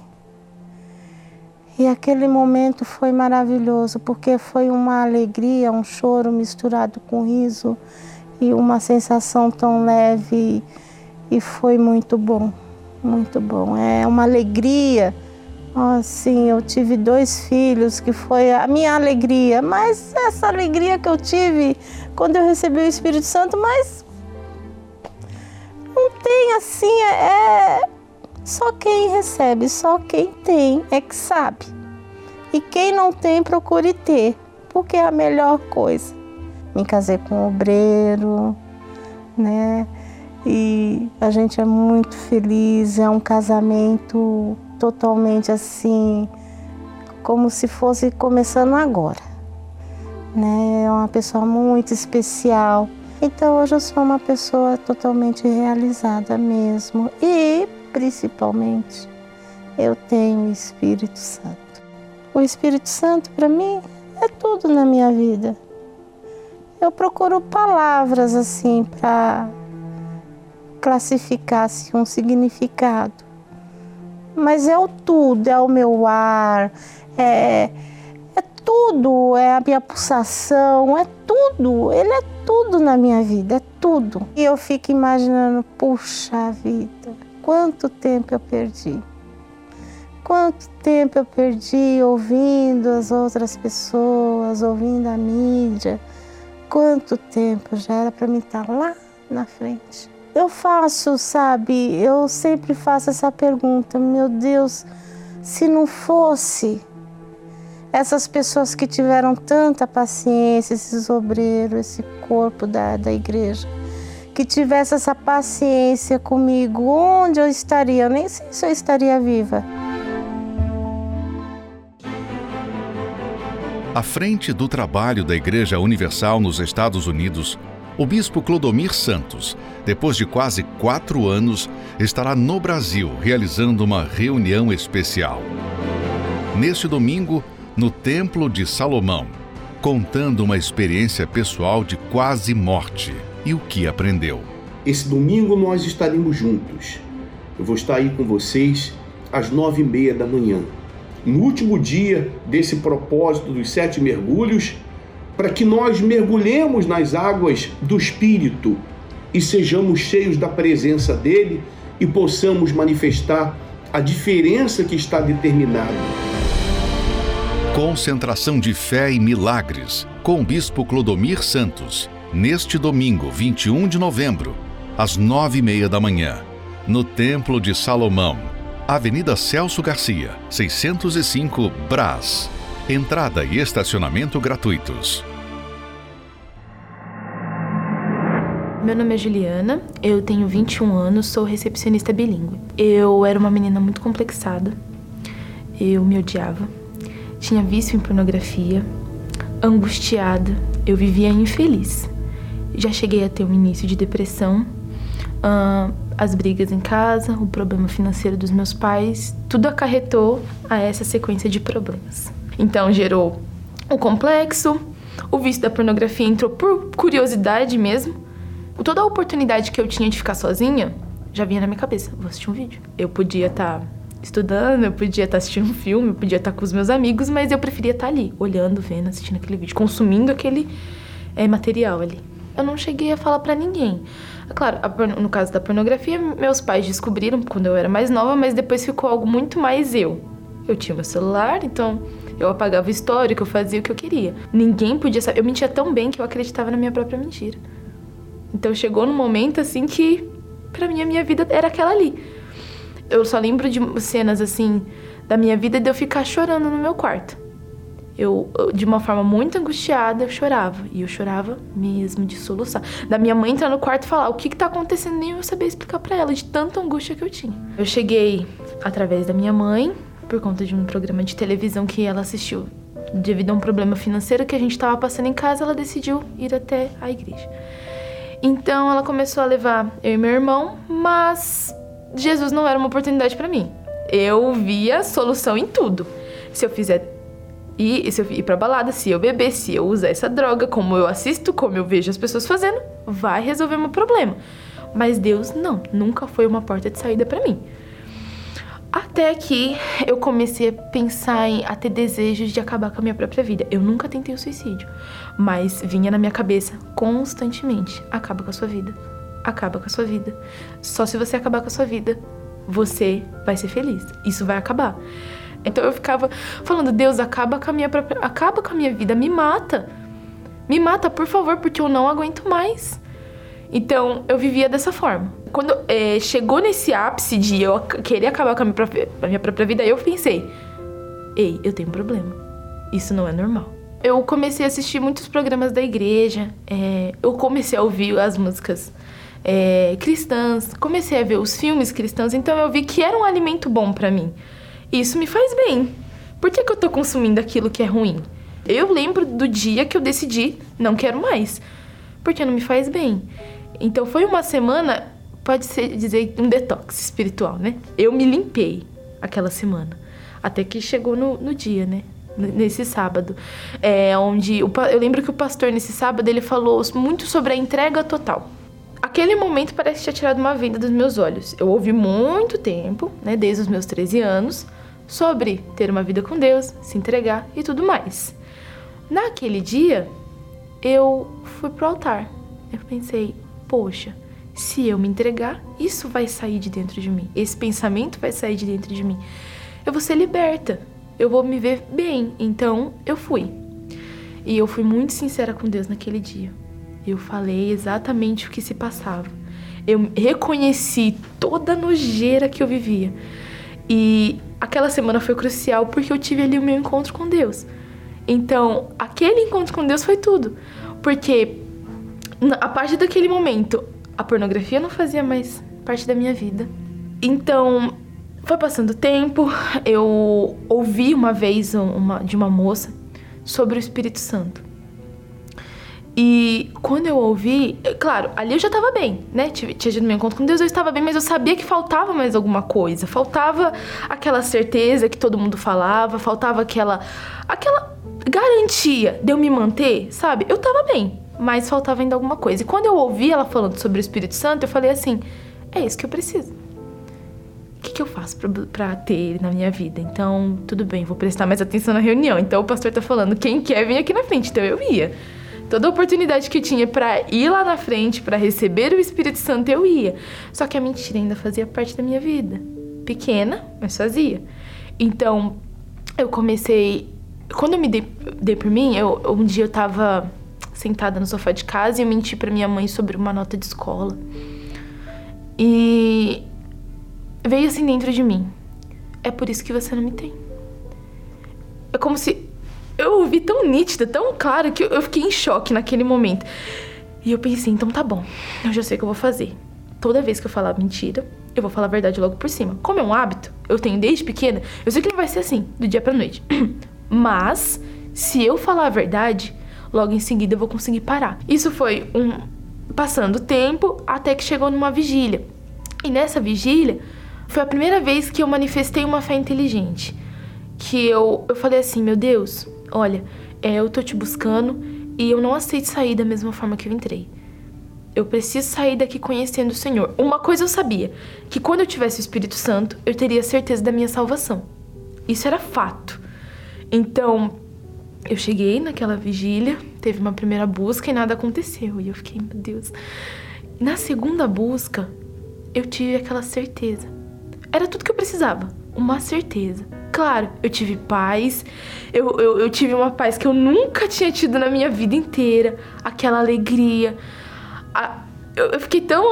E aquele momento foi maravilhoso, porque foi uma alegria, um choro misturado com riso e uma sensação tão leve e foi muito bom, muito bom. É uma alegria. Assim, eu tive dois filhos que foi a minha alegria, mas essa alegria que eu tive quando eu recebi o Espírito Santo, mas tem assim, é, é só quem recebe, só quem tem é que sabe. E quem não tem, procure ter, porque é a melhor coisa me casei com um obreiro, né? E a gente é muito feliz, é um casamento totalmente assim, como se fosse começando agora. Né? É uma pessoa muito especial. Então hoje eu sou uma pessoa totalmente realizada mesmo. E principalmente eu tenho o Espírito Santo. O Espírito Santo para mim é tudo na minha vida eu procuro palavras assim para classificar assim, um significado. Mas é o tudo, é o meu ar, é tudo, é a minha pulsação, é tudo. Ele é tudo na minha vida, é tudo. E eu fico imaginando, puxa vida, quanto tempo eu perdi. Quanto tempo eu perdi ouvindo as outras pessoas, ouvindo a mídia Quanto tempo já era para mim estar tá lá na frente. eu faço, sabe? Eu sempre faço essa pergunta: meu Deus, se não fosse essas pessoas que tiveram tanta paciência, esses obreiros, esse corpo da, da igreja, que tivesse essa paciência comigo, onde eu estaria? Eu nem sei se eu estaria viva. À frente do trabalho da Igreja Universal nos Estados Unidos, o bispo Clodomir Santos, depois de quase quatro anos, estará no Brasil realizando uma reunião especial. Neste domingo, no Templo de Salomão, contando uma experiência pessoal de quase morte e o que aprendeu. Esse domingo nós estaremos juntos. Eu vou estar aí com vocês às nove e meia da manhã. No último dia desse propósito dos sete mergulhos, para que nós mergulhemos nas águas do Espírito e sejamos cheios da presença dele e possamos manifestar a diferença que está determinada. Concentração de Fé e Milagres, com o Bispo Clodomir Santos, neste domingo, 21 de novembro, às nove e meia da manhã, no Templo de Salomão, Avenida Celso Garcia, 605 Brás. Entrada e estacionamento gratuitos. Meu nome é Juliana, eu tenho 21 anos, sou recepcionista bilíngue. Eu era uma menina muito complexada, eu me odiava, tinha vício em pornografia, angustiada, eu vivia infeliz. Já cheguei a ter um início de depressão, uh, as brigas em casa, o problema financeiro dos meus pais, tudo acarretou a essa sequência de problemas. Então gerou o complexo, o vício da pornografia entrou por curiosidade mesmo toda a oportunidade que eu tinha de ficar sozinha já vinha na minha cabeça. Vou assistir um vídeo. Eu podia estar tá estudando, eu podia estar tá assistindo um filme, eu podia estar tá com os meus amigos, mas eu preferia estar tá ali, olhando, vendo, assistindo aquele vídeo, consumindo aquele é, material ali. Eu não cheguei a falar para ninguém. Claro, no caso da pornografia, meus pais descobriram quando eu era mais nova, mas depois ficou algo muito mais eu. Eu tinha meu celular, então eu apagava o histórico, eu fazia o que eu queria. Ninguém podia saber. Eu mentia tão bem que eu acreditava na minha própria mentira. Então chegou num momento assim que para mim a minha vida era aquela ali. Eu só lembro de cenas assim da minha vida de eu ficar chorando no meu quarto. Eu, de uma forma muito angustiada, eu chorava. E eu chorava mesmo de soluçar. Da minha mãe entrar no quarto e falar o que, que tá acontecendo, nem eu sabia explicar para ela, de tanta angústia que eu tinha. Eu cheguei através da minha mãe, por conta de um programa de televisão que ela assistiu. Devido a um problema financeiro que a gente estava passando em casa, ela decidiu ir até a igreja. Então ela começou a levar eu e meu irmão, mas Jesus não era uma oportunidade para mim. Eu via solução em tudo. Se eu fizer ir, se eu ir pra balada, se eu beber, se eu usar essa droga, como eu assisto, como eu vejo as pessoas fazendo, vai resolver meu problema. Mas Deus não, nunca foi uma porta de saída para mim. Até que eu comecei a pensar em a ter desejos de acabar com a minha própria vida. Eu nunca tentei o suicídio, mas vinha na minha cabeça constantemente: acaba com a sua vida. Acaba com a sua vida. Só se você acabar com a sua vida, você vai ser feliz. Isso vai acabar. Então eu ficava falando: Deus, acaba com a minha própria, acaba com a minha vida, me mata. Me mata, por favor, porque eu não aguento mais. Então eu vivia dessa forma. Quando é, chegou nesse ápice de eu querer acabar com a minha, própria, a minha própria vida, eu pensei: ei, eu tenho um problema. Isso não é normal. Eu comecei a assistir muitos programas da igreja, é, eu comecei a ouvir as músicas é, cristãs, comecei a ver os filmes cristãos, então eu vi que era um alimento bom para mim. Isso me faz bem. Por que, que eu tô consumindo aquilo que é ruim? Eu lembro do dia que eu decidi, não quero mais, porque não me faz bem. Então foi uma semana pode ser dizer um detox espiritual, né? Eu me limpei aquela semana. Até que chegou no, no dia, né? Nesse sábado. É, onde o, eu lembro que o pastor, nesse sábado, ele falou muito sobre a entrega total. Aquele momento parece que tinha tirado uma venda dos meus olhos. Eu ouvi muito tempo, né, desde os meus 13 anos, sobre ter uma vida com Deus, se entregar e tudo mais. Naquele dia, eu fui pro altar. Eu pensei, poxa, se eu me entregar, isso vai sair de dentro de mim. Esse pensamento vai sair de dentro de mim. Eu vou ser liberta. Eu vou me ver bem. Então, eu fui. E eu fui muito sincera com Deus naquele dia. Eu falei exatamente o que se passava. Eu reconheci toda a nojeira que eu vivia. E aquela semana foi crucial porque eu tive ali o meu encontro com Deus. Então, aquele encontro com Deus foi tudo. Porque a partir daquele momento, a pornografia não fazia mais parte da minha vida. Então, foi passando o tempo, eu ouvi uma vez uma, de uma moça sobre o Espírito Santo. E quando eu ouvi, claro, ali eu já estava bem, né? Tinha tido meu encontro com Deus, eu estava bem, mas eu sabia que faltava mais alguma coisa. Faltava aquela certeza que todo mundo falava, faltava aquela aquela garantia de eu me manter, sabe? Eu estava bem, mas faltava ainda alguma coisa. E quando eu ouvi ela falando sobre o Espírito Santo, eu falei assim: é isso que eu preciso. O que, que eu faço para ter ele na minha vida? Então, tudo bem, vou prestar mais atenção na reunião. Então, o pastor tá falando: quem quer, vem aqui na frente. Então, eu ia. Toda oportunidade que tinha para ir lá na frente, para receber o Espírito Santo, eu ia. Só que a mentira ainda fazia parte da minha vida. Pequena, mas fazia. Então, eu comecei. Quando eu me dei, dei por mim, eu, um dia eu tava sentada no sofá de casa e eu menti para minha mãe sobre uma nota de escola. E veio assim dentro de mim. É por isso que você não me tem. É como se eu ouvi tão nítida, tão clara, que eu fiquei em choque naquele momento. E eu pensei, então tá bom, eu já sei o que eu vou fazer. Toda vez que eu falar mentira, eu vou falar a verdade logo por cima. Como é um hábito, eu tenho desde pequena, eu sei que não vai ser assim, do dia pra noite. [clears throat] Mas, se eu falar a verdade, logo em seguida eu vou conseguir parar. Isso foi um passando o tempo até que chegou numa vigília. E nessa vigília foi a primeira vez que eu manifestei uma fé inteligente. Que eu, eu falei assim: meu Deus, olha, é, eu tô te buscando e eu não aceito sair da mesma forma que eu entrei. Eu preciso sair daqui conhecendo o Senhor. Uma coisa eu sabia: que quando eu tivesse o Espírito Santo, eu teria certeza da minha salvação. Isso era fato. Então, eu cheguei naquela vigília, teve uma primeira busca e nada aconteceu. E eu fiquei, meu Deus. Na segunda busca, eu tive aquela certeza. Era tudo que eu precisava, uma certeza. Claro, eu tive paz, eu, eu, eu tive uma paz que eu nunca tinha tido na minha vida inteira, aquela alegria. A, eu, eu fiquei tão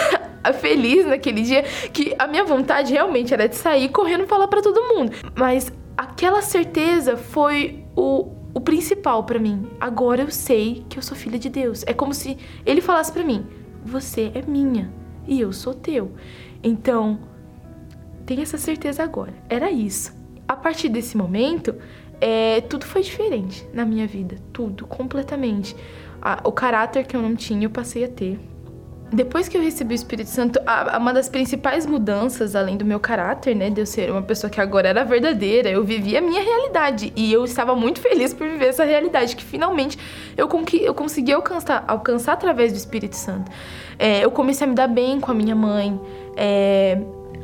[laughs] feliz naquele dia que a minha vontade realmente era de sair correndo falar para todo mundo. Mas aquela certeza foi o, o principal para mim. Agora eu sei que eu sou filha de Deus. É como se ele falasse para mim: "Você é minha e eu sou teu". Então, tenha essa certeza agora. Era isso. A partir desse momento, é, tudo foi diferente na minha vida, tudo, completamente. o caráter que eu não tinha, eu passei a ter depois que eu recebi o Espírito Santo, a, a, uma das principais mudanças, além do meu caráter, né, de eu ser uma pessoa que agora era verdadeira, eu vivia a minha realidade e eu estava muito feliz por viver essa realidade que finalmente eu, eu consegui alcançar, alcançar através do Espírito Santo. É, eu comecei a me dar bem com a minha mãe. É,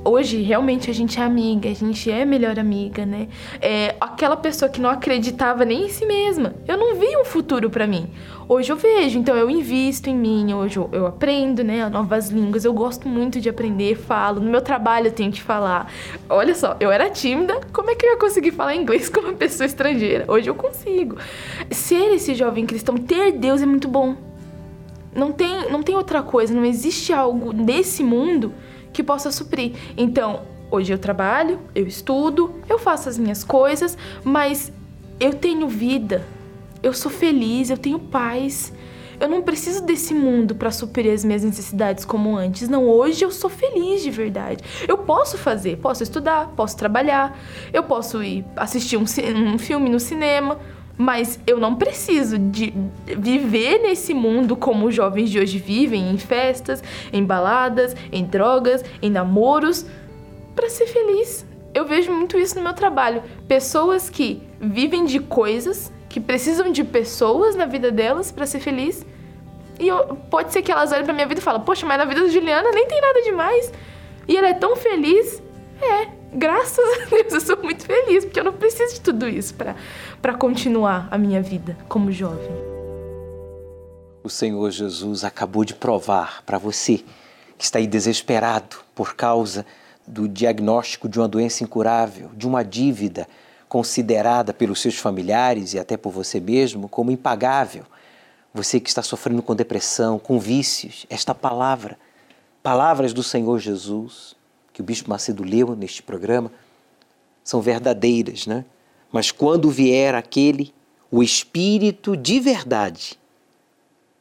hoje realmente a gente é amiga, a gente é melhor amiga, né? É, aquela pessoa que não acreditava nem em si mesma. Eu não vi um futuro para mim. Hoje eu vejo, então eu invisto em mim, hoje eu, aprendo, né, novas línguas. Eu gosto muito de aprender, falo. No meu trabalho eu tenho que falar. Olha só, eu era tímida, como é que eu ia conseguir falar inglês [laughs] com uma pessoa estrangeira? Hoje eu consigo. Ser esse jovem cristão, ter Deus é muito bom. Não tem, não tem outra coisa, não existe algo nesse mundo que possa suprir. Então, hoje eu trabalho, eu estudo, eu faço as minhas coisas, mas eu tenho vida, eu sou feliz, eu tenho paz. Eu não preciso desse mundo para suprir as minhas necessidades como antes. Não, hoje eu sou feliz de verdade. Eu posso fazer, posso estudar, posso trabalhar, eu posso ir assistir um, um filme no cinema, mas eu não preciso de viver nesse mundo como os jovens de hoje vivem, em festas, em baladas, em drogas, em namoros, para ser feliz. Eu vejo muito isso no meu trabalho. Pessoas que vivem de coisas, que precisam de pessoas na vida delas para ser feliz. E eu, pode ser que elas olhem pra minha vida e falem: Poxa, mas na vida da Juliana nem tem nada demais. E ela é tão feliz. É, graças a Deus, eu sou muito feliz, porque eu não preciso de tudo isso para continuar a minha vida como jovem. O Senhor Jesus acabou de provar para você que está aí desesperado por causa do diagnóstico de uma doença incurável, de uma dívida considerada pelos seus familiares e até por você mesmo como impagável. Você que está sofrendo com depressão, com vícios, esta palavra palavras do Senhor Jesus, que o Bispo Macedo leu neste programa, são verdadeiras, né? Mas quando vier aquele, o Espírito de verdade,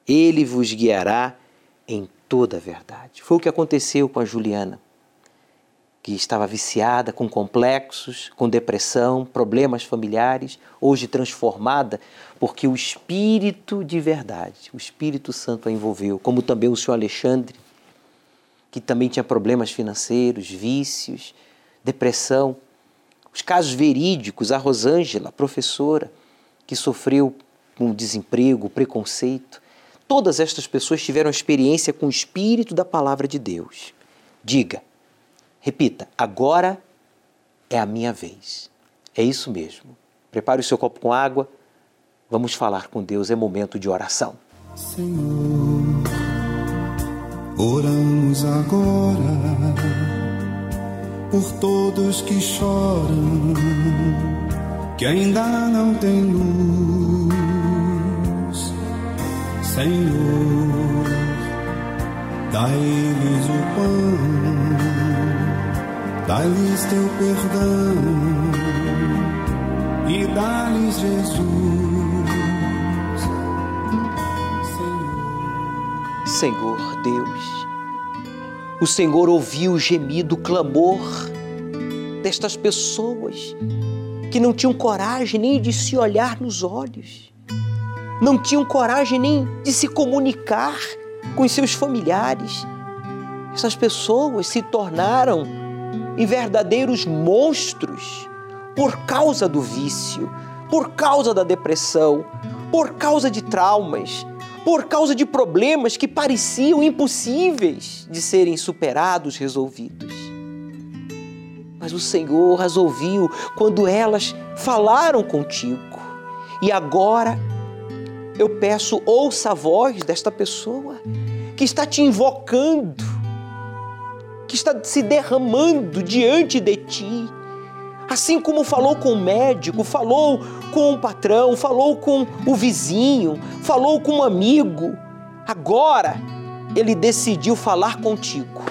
ele vos guiará em toda a verdade. Foi o que aconteceu com a Juliana, que estava viciada, com complexos, com depressão, problemas familiares, hoje transformada, porque o Espírito de verdade, o Espírito Santo a envolveu, como também o senhor Alexandre, que também tinha problemas financeiros, vícios, depressão. Os casos verídicos, a Rosângela, professora, que sofreu com desemprego, preconceito. Todas estas pessoas tiveram experiência com o Espírito da Palavra de Deus. Diga, repita, agora é a minha vez. É isso mesmo. Prepare o seu copo com água. Vamos falar com Deus, é momento de oração. Senhor, oramos agora por todos que choram, que ainda não têm luz Senhor, dai-lhes o pão, dai-lhes teu perdão e dá-lhes Jesus. Senhor Deus, o Senhor ouviu o gemido, o clamor destas pessoas que não tinham coragem nem de se olhar nos olhos não tinham coragem nem de se comunicar com os seus familiares. Essas pessoas se tornaram em verdadeiros monstros por causa do vício, por causa da depressão, por causa de traumas, por causa de problemas que pareciam impossíveis de serem superados, resolvidos. Mas o Senhor as ouviu quando elas falaram contigo. E agora eu peço, ouça a voz desta pessoa que está te invocando, que está se derramando diante de ti. Assim como falou com o médico, falou com o patrão, falou com o vizinho, falou com um amigo, agora ele decidiu falar contigo.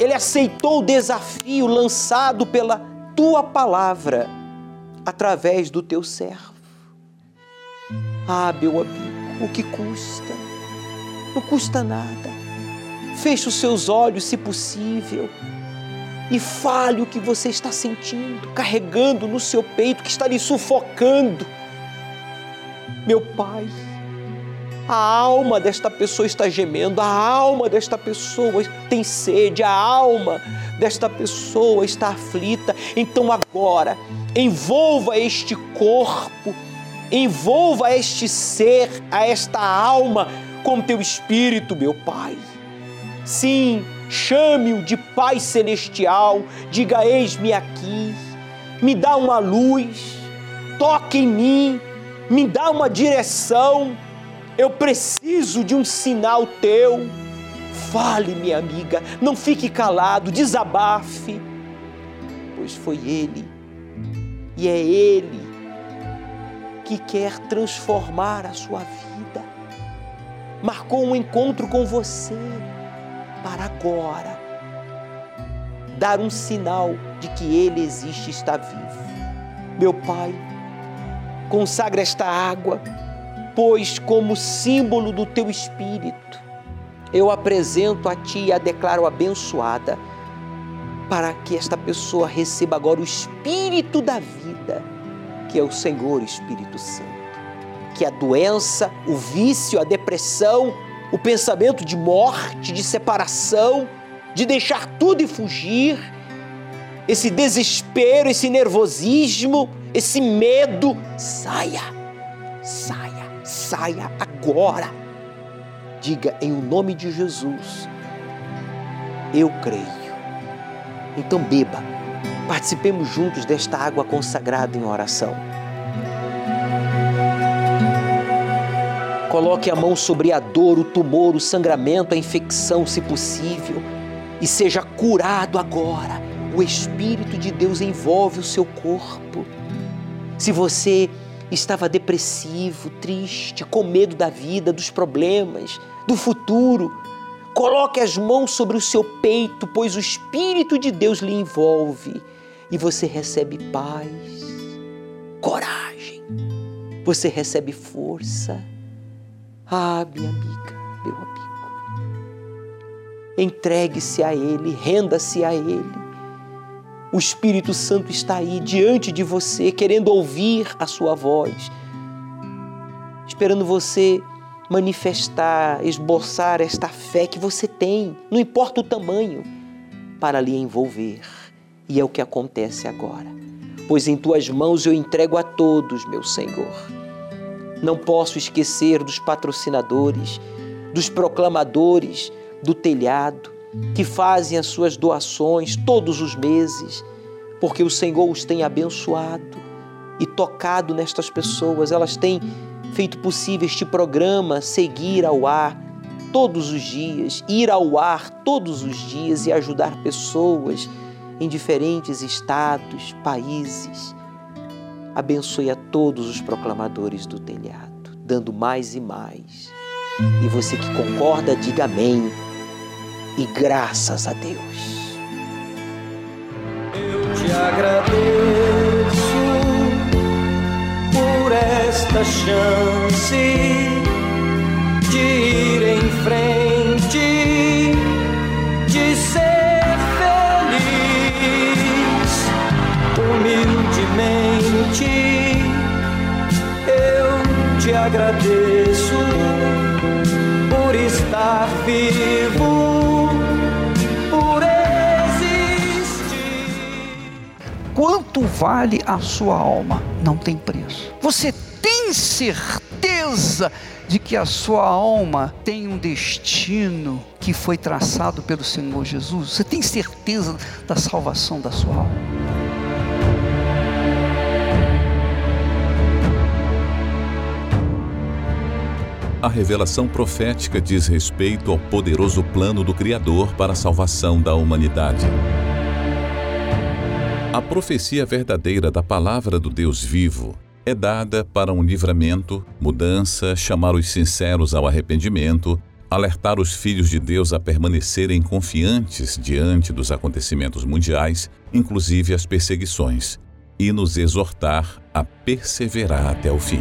Ele aceitou o desafio lançado pela tua palavra através do teu servo. Ah, meu amigo, o que custa? Não custa nada. Feche os seus olhos, se possível, e fale o que você está sentindo, carregando no seu peito, que está lhe sufocando. Meu Pai, a alma desta pessoa está gemendo, a alma desta pessoa tem sede, a alma desta pessoa está aflita. Então agora, envolva este corpo Envolva este ser, a esta alma com teu espírito, meu Pai. Sim, chame-o de Pai Celestial, diga: Eis-me aqui, me dá uma luz, toque em mim, me dá uma direção. Eu preciso de um sinal teu. Fale, minha amiga, não fique calado, desabafe, pois foi Ele e é Ele que quer transformar a sua vida. Marcou um encontro com você para agora dar um sinal de que Ele existe e está vivo. Meu Pai, consagra esta água, pois, como símbolo do Teu Espírito, eu apresento a Ti e a declaro abençoada, para que esta pessoa receba agora o Espírito da vida que é o Senhor Espírito Santo. Que a doença, o vício, a depressão, o pensamento de morte, de separação, de deixar tudo e fugir, esse desespero, esse nervosismo, esse medo, saia, saia, saia agora. Diga em nome de Jesus, eu creio. Então beba Participemos juntos desta água consagrada em oração. Coloque a mão sobre a dor, o tumor, o sangramento, a infecção, se possível, e seja curado agora. O Espírito de Deus envolve o seu corpo. Se você estava depressivo, triste, com medo da vida, dos problemas, do futuro, Coloque as mãos sobre o seu peito, pois o Espírito de Deus lhe envolve e você recebe paz, coragem, você recebe força. Ah, minha amiga, meu amigo, entregue-se a Ele, renda-se a Ele. O Espírito Santo está aí diante de você, querendo ouvir a sua voz, esperando você manifestar, esboçar esta fé que você tem, não importa o tamanho, para lhe envolver. E é o que acontece agora. Pois em tuas mãos eu entrego a todos, meu Senhor. Não posso esquecer dos patrocinadores, dos proclamadores do telhado, que fazem as suas doações todos os meses, porque o Senhor os tem abençoado e tocado nestas pessoas. Elas têm feito possível este programa seguir ao ar todos os dias, ir ao ar todos os dias e ajudar pessoas em diferentes estados, países. Abençoe a todos os proclamadores do telhado, dando mais e mais. E você que concorda, diga amém. E graças a Deus. Eu te agradeço por esta chance de ir em frente, te agradeço por estar vivo, por existir. Quanto vale a sua alma? Não tem preço. Você tem certeza de que a sua alma tem um destino que foi traçado pelo Senhor Jesus? Você tem certeza da salvação da sua alma? A revelação profética diz respeito ao poderoso plano do Criador para a salvação da humanidade. A profecia verdadeira da palavra do Deus vivo é dada para um livramento, mudança, chamar os sinceros ao arrependimento, alertar os filhos de Deus a permanecerem confiantes diante dos acontecimentos mundiais, inclusive as perseguições, e nos exortar a perseverar até o fim.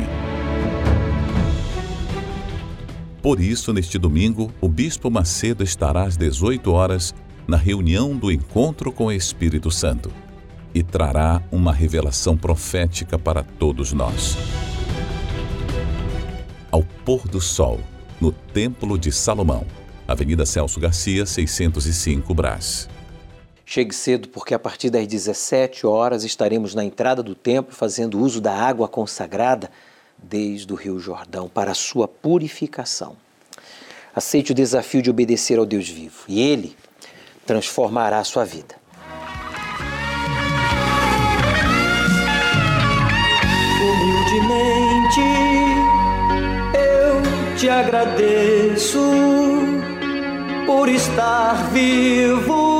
Por isso, neste domingo, o Bispo Macedo estará às 18 horas na reunião do Encontro com o Espírito Santo e trará uma revelação profética para todos nós. Ao pôr do sol, no Templo de Salomão, Avenida Celso Garcia, 605 Brás. Chegue cedo, porque a partir das 17 horas estaremos na entrada do templo fazendo uso da água consagrada desde o Rio Jordão para a sua purificação. Aceite o desafio de obedecer ao Deus vivo e Ele transformará a sua vida. Humildemente eu te agradeço por estar vivo